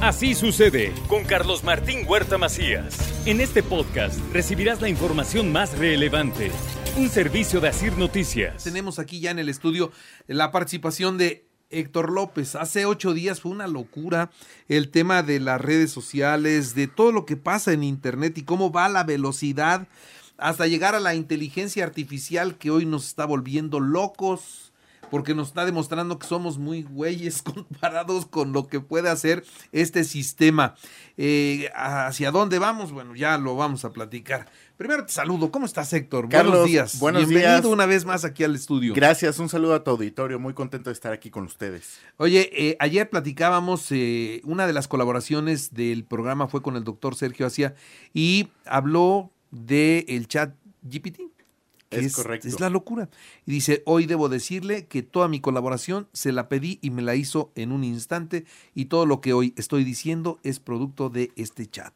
Así sucede con Carlos Martín Huerta Macías. En este podcast recibirás la información más relevante. Un servicio de Asir Noticias. Tenemos aquí ya en el estudio la participación de Héctor López. Hace ocho días fue una locura el tema de las redes sociales, de todo lo que pasa en Internet y cómo va la velocidad hasta llegar a la inteligencia artificial que hoy nos está volviendo locos porque nos está demostrando que somos muy güeyes comparados con lo que puede hacer este sistema. Eh, ¿Hacia dónde vamos? Bueno, ya lo vamos a platicar. Primero te saludo. ¿Cómo estás, Héctor? buenos días. Buenos Bienvenido una vez más aquí al estudio. Gracias. Un saludo a tu auditorio. Muy contento de estar aquí con ustedes. Oye, eh, ayer platicábamos, eh, una de las colaboraciones del programa fue con el doctor Sergio Acia y habló del el chat GPT. Es, correcto. Es la locura. Y dice, hoy debo decirle que toda mi colaboración se la pedí y me la hizo en un instante y todo lo que hoy estoy diciendo es producto de este chat.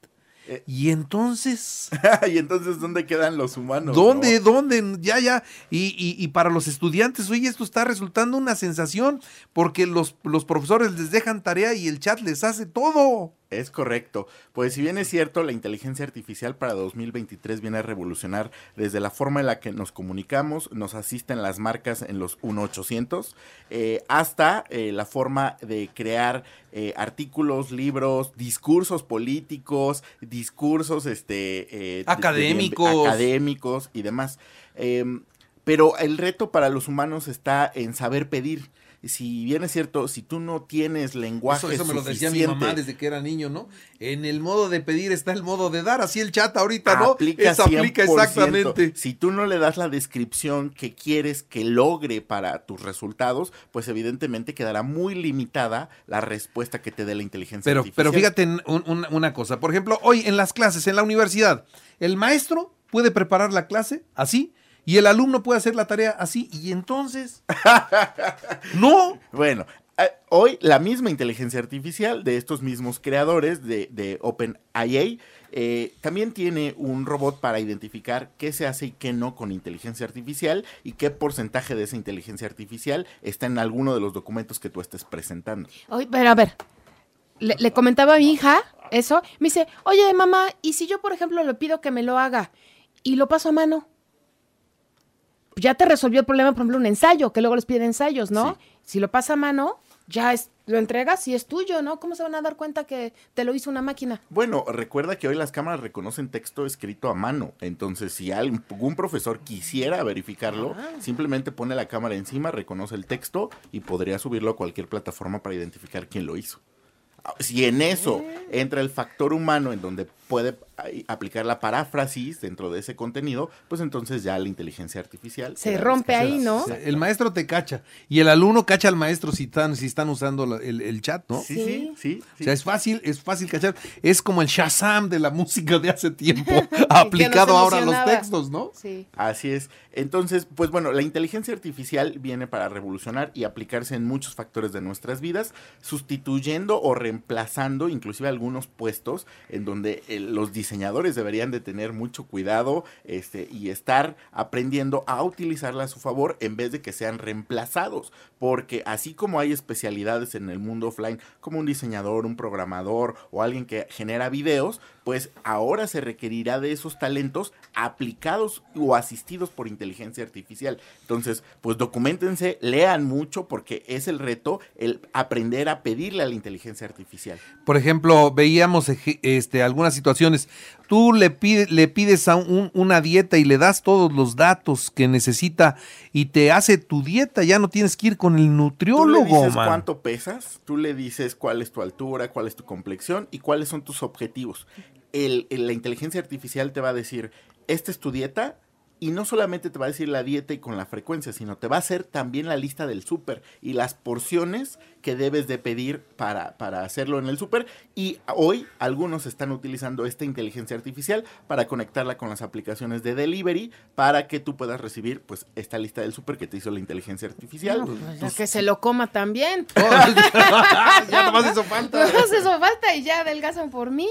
Eh. y entonces. y entonces, ¿dónde quedan los humanos? ¿Dónde? ¿Dónde? Ya, ya. Y, y, para los estudiantes, oye, esto está resultando una sensación porque los, los profesores les dejan tarea y el chat les hace todo. Es correcto. Pues si bien es cierto, la inteligencia artificial para 2023 viene a revolucionar desde la forma en la que nos comunicamos, nos asisten las marcas en los 1800, eh, hasta eh, la forma de crear eh, artículos, libros, discursos políticos, discursos este, académicos. académicos y demás. Em, pero el reto para los humanos está en saber pedir si bien es cierto, si tú no tienes lenguaje eso, eso me lo decía mi mamá desde que era niño, ¿no? En el modo de pedir está el modo de dar, así el chat ahorita, ¿no? Aplica, aplica exactamente. Si tú no le das la descripción que quieres que logre para tus resultados, pues evidentemente quedará muy limitada la respuesta que te dé la inteligencia pero, artificial. Pero fíjate una cosa, por ejemplo, hoy en las clases, en la universidad, el maestro puede preparar la clase así y el alumno puede hacer la tarea así y entonces... no. Bueno, eh, hoy la misma inteligencia artificial de estos mismos creadores de, de OpenIA eh, también tiene un robot para identificar qué se hace y qué no con inteligencia artificial y qué porcentaje de esa inteligencia artificial está en alguno de los documentos que tú estés presentando. pero a ver, le, le comentaba a mi hija eso, me dice, oye mamá, ¿y si yo por ejemplo le pido que me lo haga y lo paso a mano? Ya te resolvió el problema, por ejemplo, un ensayo, que luego les piden ensayos, ¿no? Si lo pasa a mano, ya es, lo entregas y es tuyo, ¿no? ¿Cómo se van a dar cuenta que te lo hizo una máquina? Bueno, recuerda que hoy las cámaras reconocen texto escrito a mano. Entonces, si algún profesor quisiera verificarlo, ah. simplemente pone la cámara encima, reconoce el texto y podría subirlo a cualquier plataforma para identificar quién lo hizo. Si en eso entra el factor humano en donde puede aplicar la paráfrasis dentro de ese contenido, pues entonces ya la inteligencia artificial se rompe ahí, ¿no? El maestro te cacha y el alumno cacha al maestro si están, si están usando el, chat, ¿no? Sí, sí, sí, O sea, es fácil, es fácil cachar. Es como el Shazam de la música de hace tiempo, aplicado ahora a los textos, ¿no? Sí. Así es. Entonces, pues bueno, la inteligencia artificial viene para revolucionar y aplicarse en muchos factores de nuestras vidas, sustituyendo o reemplazando inclusive algunos puestos en donde los diseñadores deberían de tener mucho cuidado este, y estar aprendiendo a utilizarla a su favor en vez de que sean reemplazados. Porque así como hay especialidades en el mundo offline, como un diseñador, un programador o alguien que genera videos, pues ahora se requerirá de esos talentos aplicados o asistidos por inteligencia artificial. Entonces, pues documentense, lean mucho porque es el reto el aprender a pedirle a la inteligencia artificial. Por ejemplo, veíamos este, algunas situaciones. Tú le, le pides a una dieta y le das todos los datos que necesita y te hace tu dieta, ya no tienes que ir con el nutriólogo. Tú le dices cuánto pesas, tú le dices cuál es tu altura, cuál es tu complexión y cuáles son tus objetivos el, la inteligencia artificial te va a decir, esta es tu dieta, y no solamente te va a decir la dieta y con la frecuencia, sino te va a hacer también la lista del súper y las porciones que debes de pedir para, para hacerlo en el súper. Y hoy algunos están utilizando esta inteligencia artificial para conectarla con las aplicaciones de delivery para que tú puedas recibir pues esta lista del súper que te hizo la inteligencia artificial. No, pues, ya que se lo coma también. ya nomás hizo falta. Nomás eso falta y ya adelgazan por mí.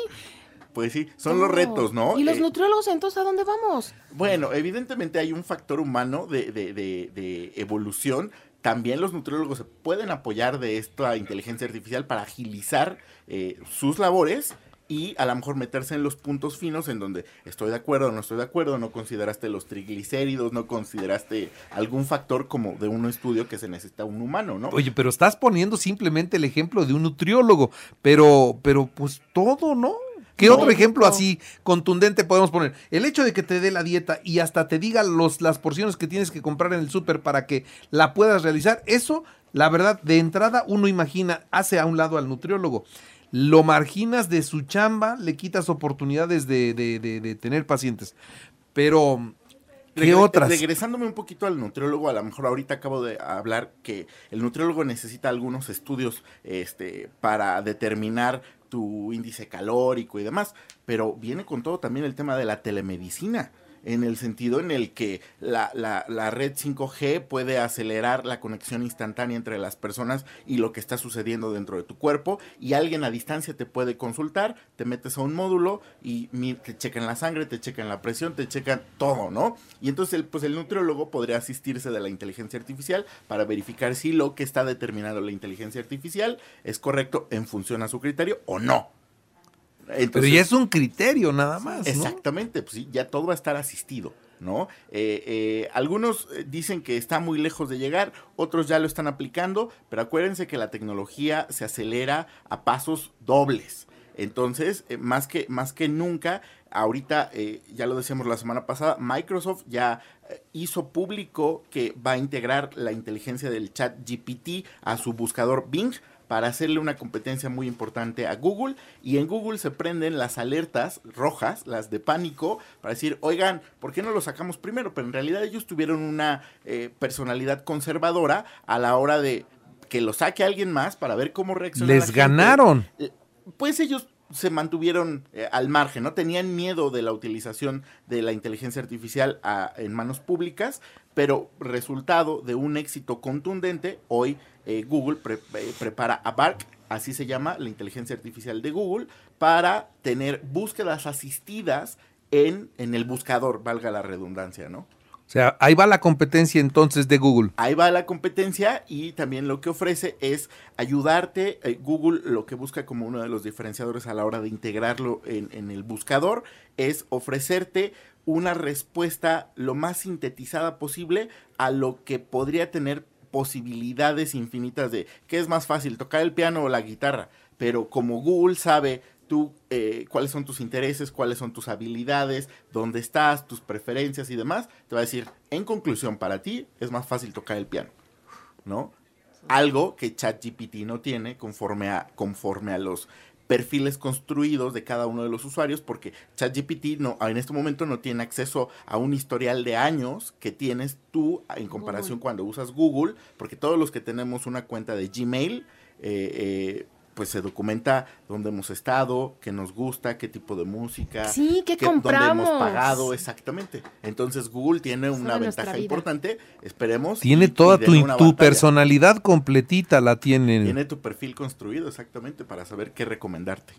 Pues sí, son los retos, ¿no? ¿Y los Eh, nutriólogos entonces a dónde vamos? Bueno, evidentemente hay un factor humano de, de- de- de evolución. También los nutriólogos se pueden apoyar de esta inteligencia artificial para agilizar eh, sus labores y a lo mejor meterse en los puntos finos en donde estoy de acuerdo, no estoy de acuerdo, no consideraste los triglicéridos, no consideraste algún factor como de un estudio que se necesita un humano, ¿no? Oye, pero estás poniendo simplemente el ejemplo de un nutriólogo, pero, pero pues todo, ¿no? ¿Qué No. otro ejemplo así contundente podemos poner? El hecho de que te dé la dieta y hasta te diga los, las porciones que tienes que comprar en el súper para que la puedas realizar, eso, la verdad, de entrada uno imagina, hace a un lado al nutriólogo. Lo marginas de su chamba, le quitas oportunidades de, de- de- de tener pacientes. Pero, ¿qué otras? Regresándome un poquito al nutriólogo, a lo mejor ahorita acabo de hablar que el nutriólogo necesita algunos estudios este, para determinar tu índice calórico y demás, pero viene con todo también el tema de la telemedicina en el sentido en el que la, la- red 5G puede acelerar la conexión instantánea entre las personas y lo que está sucediendo dentro de tu cuerpo y alguien a distancia te puede consultar, te metes a un módulo y te checan la sangre, te checan la presión, te checan todo, ¿no? Y entonces el, pues el nutriólogo podría asistirse de la inteligencia artificial para verificar si lo que está determinado la inteligencia artificial es correcto en función a su criterio o no. Pero ya es un criterio nada más, ¿no? Exactamente, pues sí, ya todo va a estar asistido, ¿no? Eh, eh, algunos eh, dicen que está muy lejos de llegar, otros ya lo están aplicando, pero acuérdense que la tecnología se acelera a pasos dobles. Entonces, eh, más, que, más que nunca, ahorita, ya lo decíamos la semana pasada, Microsoft ya hizo público que va a integrar la inteligencia del chat GPT a su buscador Bing para hacerle una competencia muy importante a Google y en Google se prenden las alertas rojas, las de pánico, para decir, oigan, ¿por qué no lo sacamos primero? Pero en realidad ellos tuvieron una eh, personalidad conservadora a la hora de que lo saque alguien más para ver cómo reacciona. la Les gente. ganaron. Eh, Pues ellos se mantuvieron eh, al margen, ¿no? Tenían miedo de la utilización de la inteligencia artificial a- en manos públicas, pero resultado de un éxito contundente, hoy eh, Google pre- eh, prepara a Bark, así se llama la inteligencia artificial de Google, para tener búsquedas asistidas en, en el buscador, valga la redundancia, ¿no? O sea, ahí va la competencia entonces de Google. Ahí va la competencia y también lo que ofrece es ayudarte. eh, Google lo que busca como uno de los diferenciadores a la hora de integrarlo en, en el buscador es ofrecerte una respuesta lo más sintetizada posible a lo que podría tener posibilidades infinitas de qué es más fácil, tocar el piano o la guitarra. Pero como Google sabe tú eh, cuáles son tus intereses, cuáles son tus habilidades, dónde estás, tus preferencias y demás, te va a decir, en conclusión, para ti es más fácil tocar el piano, ¿no? Algo que ChatGPT no tiene conforme a, conforme a los perfiles construidos de cada uno de los usuarios, porque ChatGPT no, en este momento no tiene acceso a un historial de años que tienes tú en comparación cuando usas Google, porque todos los que tenemos una cuenta de Gmail, eh, eh, pues se documenta dónde hemos estado, qué nos gusta, qué tipo de música, Sí, ¿qué dónde compramos? hemos pagado, exactamente. Entonces Google tiene una ventaja importante, esperemos. Tiene y- toda y tu, tu personalidad completita, la tiene. Tiene tu perfil construido exactamente para saber qué recomendarte.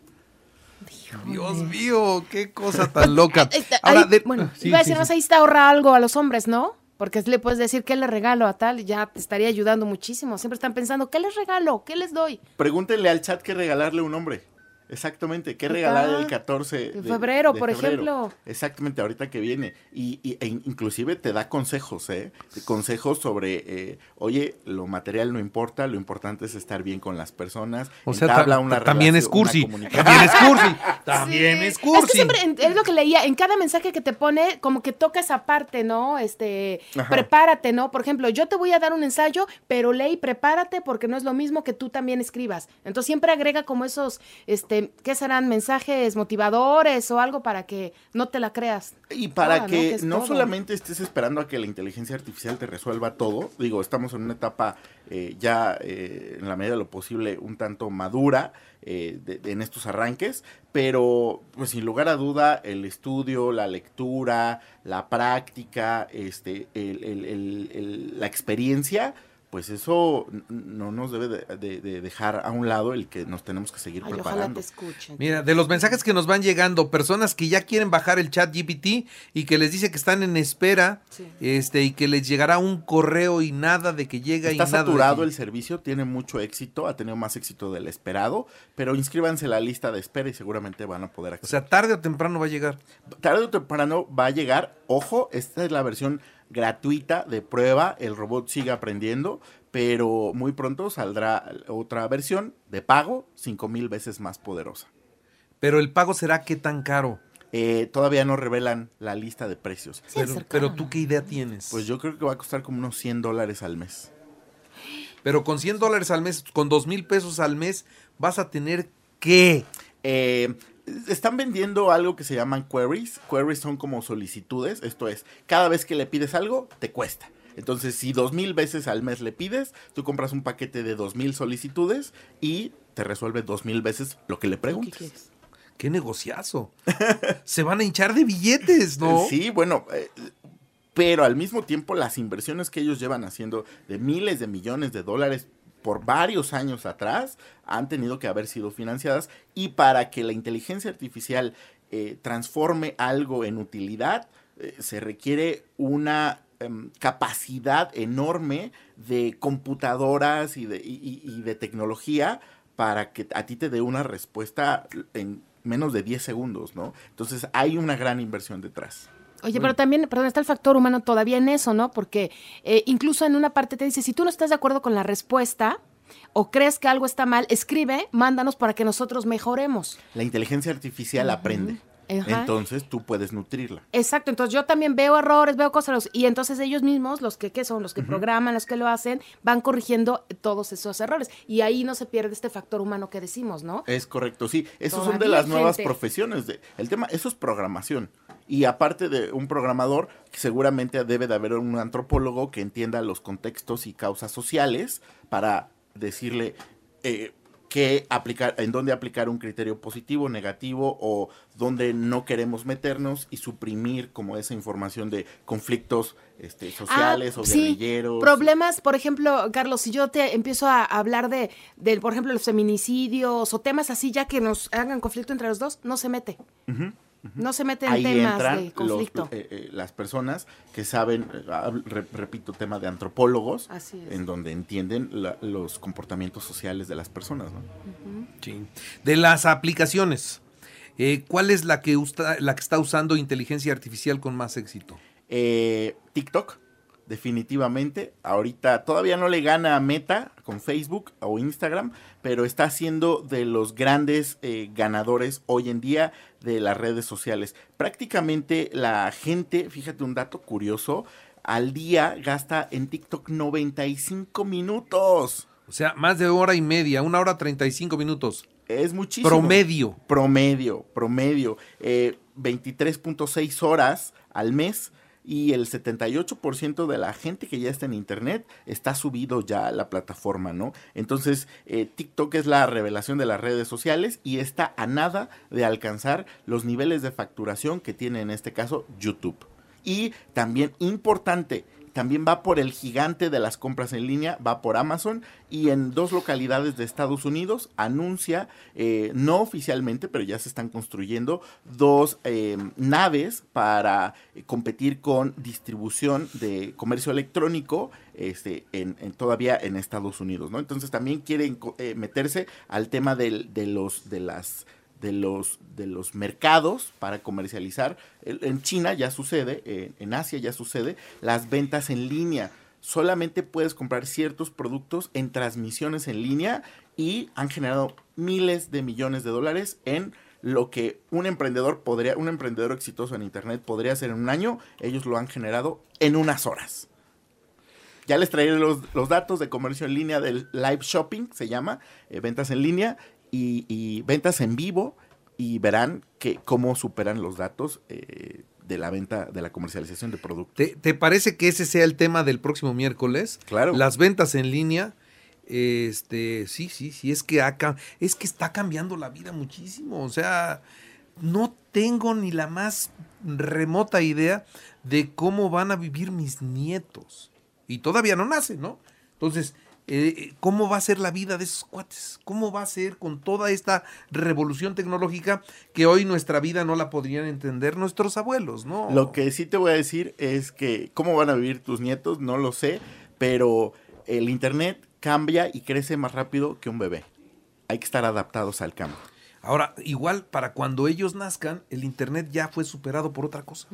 Dios mío, qué cosa tan loca. Ahí Ahora, ahí- de- bueno, sí, iba a sí, decir más, sí. ahí está ahorra algo a los hombres, ¿no? Porque le puedes decir qué le regalo a tal, ya te estaría ayudando muchísimo. Siempre están pensando, ¿qué les regalo? ¿Qué les doy? Pregúntenle al chat qué regalarle a un hombre. Exactamente, qué regalar el 14 De febrero, por ejemplo. Exactamente, ahorita que viene. Y, y- e inclusive te da consejos, ¿eh? Consejos sobre, eh, oye, lo material no importa, lo importante es estar bien con las personas. O sea, ta- una ta- también es cursi. comunicación. También es cursi. También Sí. es cursi. que siempre, en- es lo que leía, en cada mensaje que te pone, como que toca esa parte, ¿no? Este, Ajá. prepárate, ¿no? Por ejemplo, yo te voy a dar un ensayo, pero lee y prepárate porque no es lo mismo que tú también escribas. Entonces siempre agrega como esos, este, este, ¿qué serán? Mensajes motivadores o algo para que no te la creas. Y para que no solamente estés esperando a que la inteligencia artificial te resuelva todo, digo, estamos en una etapa eh, ya eh, en la medida de lo posible un tanto madura eh, de- de- en estos arranques, pero pues sin lugar a duda el estudio, la lectura, la práctica, este, el- el- el- el- la experiencia, pues eso no nos debe de, de- de dejar a un lado el que nos tenemos que seguir Ay, ojalá preparando. te escuchen. Mira, de los mensajes que nos van llegando, personas que ya quieren bajar el chat GPT y que les dice que están en espera, Sí. este, y que les llegará un correo y nada de que llega y Está nada de saturado el servicio, tiene mucho éxito, ha tenido más éxito del esperado, pero inscríbanse en la lista de espera y seguramente van a poder O acceder. sea, tarde o temprano va a llegar. Tarde o temprano va a llegar, ojo, esta es la versión gratuita de prueba, el robot sigue aprendiendo, pero muy pronto saldrá otra versión de pago, cinco mil veces más poderosa. Pero el pago será qué tan caro. Eh, todavía no revelan la lista de precios. Sí, Pero, tú qué idea tienes. Pues yo creo que va a costar como unos 100 dólares al mes. Pero con 100 dólares al mes, con 2 mil pesos al mes, vas a tener qué. Eh, están vendiendo algo que se llaman queries. Queries son como solicitudes. Esto es, cada vez que le pides algo, te cuesta. Entonces, si dos mil veces al mes le pides, tú compras un paquete de dos mil solicitudes y te resuelve dos mil veces lo que le ¿Qué preguntes. Qué negociazo. Se van a hinchar de billetes, ¿no? Sí, bueno, eh, pero al mismo tiempo las inversiones que ellos llevan haciendo de miles de millones de dólares por varios años atrás han tenido que haber sido financiadas y para que la inteligencia artificial eh, transforme algo en utilidad eh, se requiere una em, capacidad enorme de computadoras y de, y- de tecnología para que a ti te dé una respuesta en menos de 10 segundos, ¿no? Entonces hay una gran inversión detrás. Oye, pero también, perdón, está el factor humano todavía en eso, ¿no? Porque eh, incluso en una parte te dice, si tú no estás de acuerdo con la respuesta o crees que algo está mal, escribe, mándanos para que nosotros mejoremos. La inteligencia artificial aprende. Ajá. Entonces tú puedes nutrirla. Exacto, entonces yo también veo errores, veo cosas, y entonces ellos mismos, los que ¿qué son, los que programan, los que lo hacen, van corrigiendo todos esos errores. Y ahí no se pierde este factor humano que decimos, ¿no? Es correcto, sí. Esos son de las nuevas profesiones. De, el tema, eso es programación. Y aparte de un programador, seguramente debe de haber un antropólogo que entienda los contextos y causas sociales para decirle eh, qué aplicar, en dónde aplicar un criterio positivo, negativo o dónde no queremos meternos y suprimir como esa información de conflictos este, sociales Ah, o sí, guerrilleros. Problemas, por ejemplo, Carlos, si yo te empiezo a hablar de, de, por ejemplo, los feminicidios o temas así, ya que nos hagan conflicto entre los dos, no se mete. No se mete en ahí temas entran de los- conflicto. eh, eh, las personas que saben, eh, re- repito, tema de antropólogos, Así es. en donde entienden la- los comportamientos sociales de las personas. ¿no? Sí. De las aplicaciones, eh, ¿cuál es la que, usta- la que está usando inteligencia artificial con más éxito? Eh, TikTok, definitivamente. Ahorita todavía no le gana a Meta con Facebook o Instagram, pero está siendo de los grandes eh, ganadores hoy en día de las redes sociales. Prácticamente la gente, fíjate un dato curioso, al día gasta en TikTok 95 minutos. O sea, más de hora y media, una hora 35 minutos. Es muchísimo. Promedio. Promedio, promedio. Eh, 23.6 horas al mes y el 78% de la gente que ya está en internet está subido ya a la plataforma, ¿no? Entonces, eh, TikTok es la revelación de las redes sociales y está a nada de alcanzar los niveles de facturación que tiene en este caso YouTube. Y también importante, también va por el gigante de las compras en línea, va por Amazon y en dos localidades de Estados Unidos anuncia, eh, no oficialmente, pero ya se están construyendo dos eh, naves para eh, competir con distribución de comercio electrónico este, en, en- todavía en Estados Unidos, ¿no? Entonces también quieren eh, meterse al tema del- de los de las de los, de los mercados para comercializar. En China ya sucede, en Asia ya sucede, las ventas en línea. Solamente puedes comprar ciertos productos en transmisiones en línea y han generado miles de millones de dólares en lo que un emprendedor podría, un emprendedor exitoso en internet podría hacer en un año, ellos lo han generado en unas horas. Ya les traeré los, los datos de comercio en línea del live shopping, se llama, eh, ventas en línea, y, y ventas en vivo y verán que cómo superan los datos eh, de la venta, de la comercialización de productos. ¿Te, te parece que ese sea el tema del próximo miércoles? Claro. Las ventas en línea. Este, sí, sí, sí, es que acá, es que está cambiando la vida muchísimo. O sea, no tengo ni la más remota idea de cómo van a vivir mis nietos. Y todavía no nacen, ¿no? Entonces, eh, ¿cómo va a ser la vida de esos cuates? ¿Cómo va a ser con toda esta revolución tecnológica que hoy nuestra vida no la podrían entender nuestros abuelos, ¿no? Lo que sí te voy a decir es que cómo van a vivir tus nietos, no lo sé, pero el Internet cambia y crece más rápido que un bebé. Hay que estar adaptados al cambio. Ahora, igual para cuando ellos nazcan, el Internet ya fue superado por otra cosa.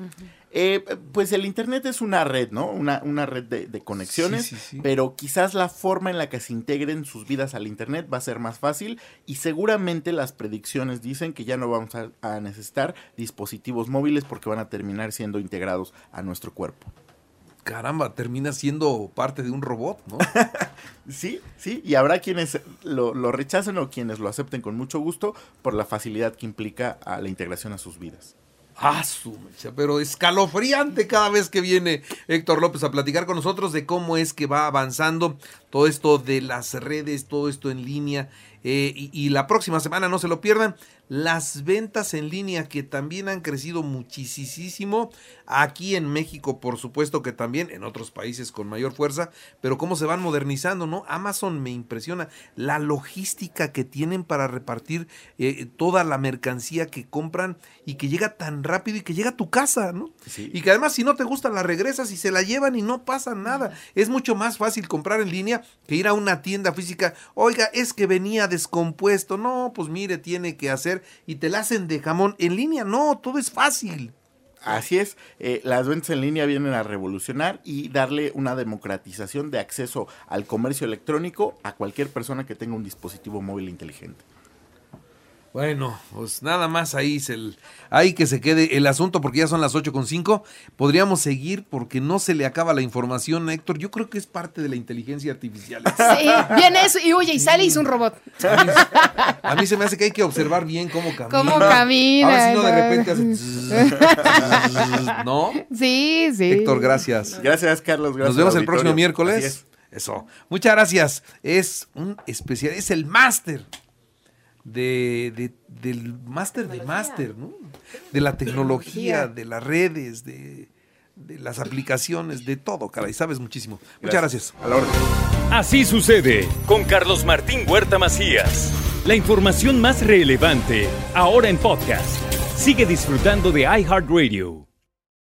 Eh, pues el Internet es una red, ¿no? Una, una red de, de conexiones, Sí, sí, sí. pero quizás la forma en la que se integren sus vidas al Internet va a ser más fácil y seguramente las predicciones dicen que ya no vamos a, a necesitar dispositivos móviles porque van a terminar siendo integrados a nuestro cuerpo. Caramba, termina siendo parte de un robot, ¿no? Sí, sí, y habrá quienes lo, lo rechacen o quienes lo acepten con mucho gusto por la facilidad que implica a la integración a sus vidas. Ah, su mecha, pero escalofriante cada vez que viene Héctor López a platicar con nosotros de cómo es que va avanzando todo esto de las redes, todo esto en línea. eh, y, y la próxima semana, no se lo pierdan, las ventas en línea que también han crecido muchísimo. Aquí en México, por supuesto que también, en otros países con mayor fuerza, pero cómo se van modernizando, ¿no? Amazon me impresiona la logística que tienen para repartir eh, toda la mercancía que compran y que llega tan rápido y que llega a tu casa, ¿no? Sí. Y que además si no te gusta la regresas y se la llevan y no pasa nada. Es mucho más fácil comprar en línea que ir a una tienda física. Oiga, es que venía descompuesto. No, pues mire, tiene que hacer y te la hacen de jamón. En línea no, todo es fácil. Así es, eh, las ventas en línea vienen a revolucionar y darle una democratización de acceso al comercio electrónico a cualquier persona que tenga un dispositivo móvil inteligente. Bueno, pues nada más ahí, se el, ahí que se quede el asunto porque ya son las 8.5. Podríamos seguir porque no se le acaba la información, Héctor. Yo creo que es parte de la inteligencia artificial. Sí, viene eso y huye y sale y es un robot. A mí, a mí se me hace que hay que observar bien cómo camina. Cómo camina, A ver si no de repente hace... ¿No? Sí, sí. Héctor, gracias. Gracias, Carlos. Gracias Nos vemos el próximo miércoles. Así es. Eso. Muchas gracias. Es un especial, es el máster de, de- del máster de máster, ¿no? De la tecnología, de las redes, de, de las aplicaciones, de todo, caray. Sabes muchísimo. Muchas gracias. A la orden. Así sucede con Carlos Martín Huerta Macías. La información más relevante ahora en podcast. Sigue disfrutando de iHeartRadio.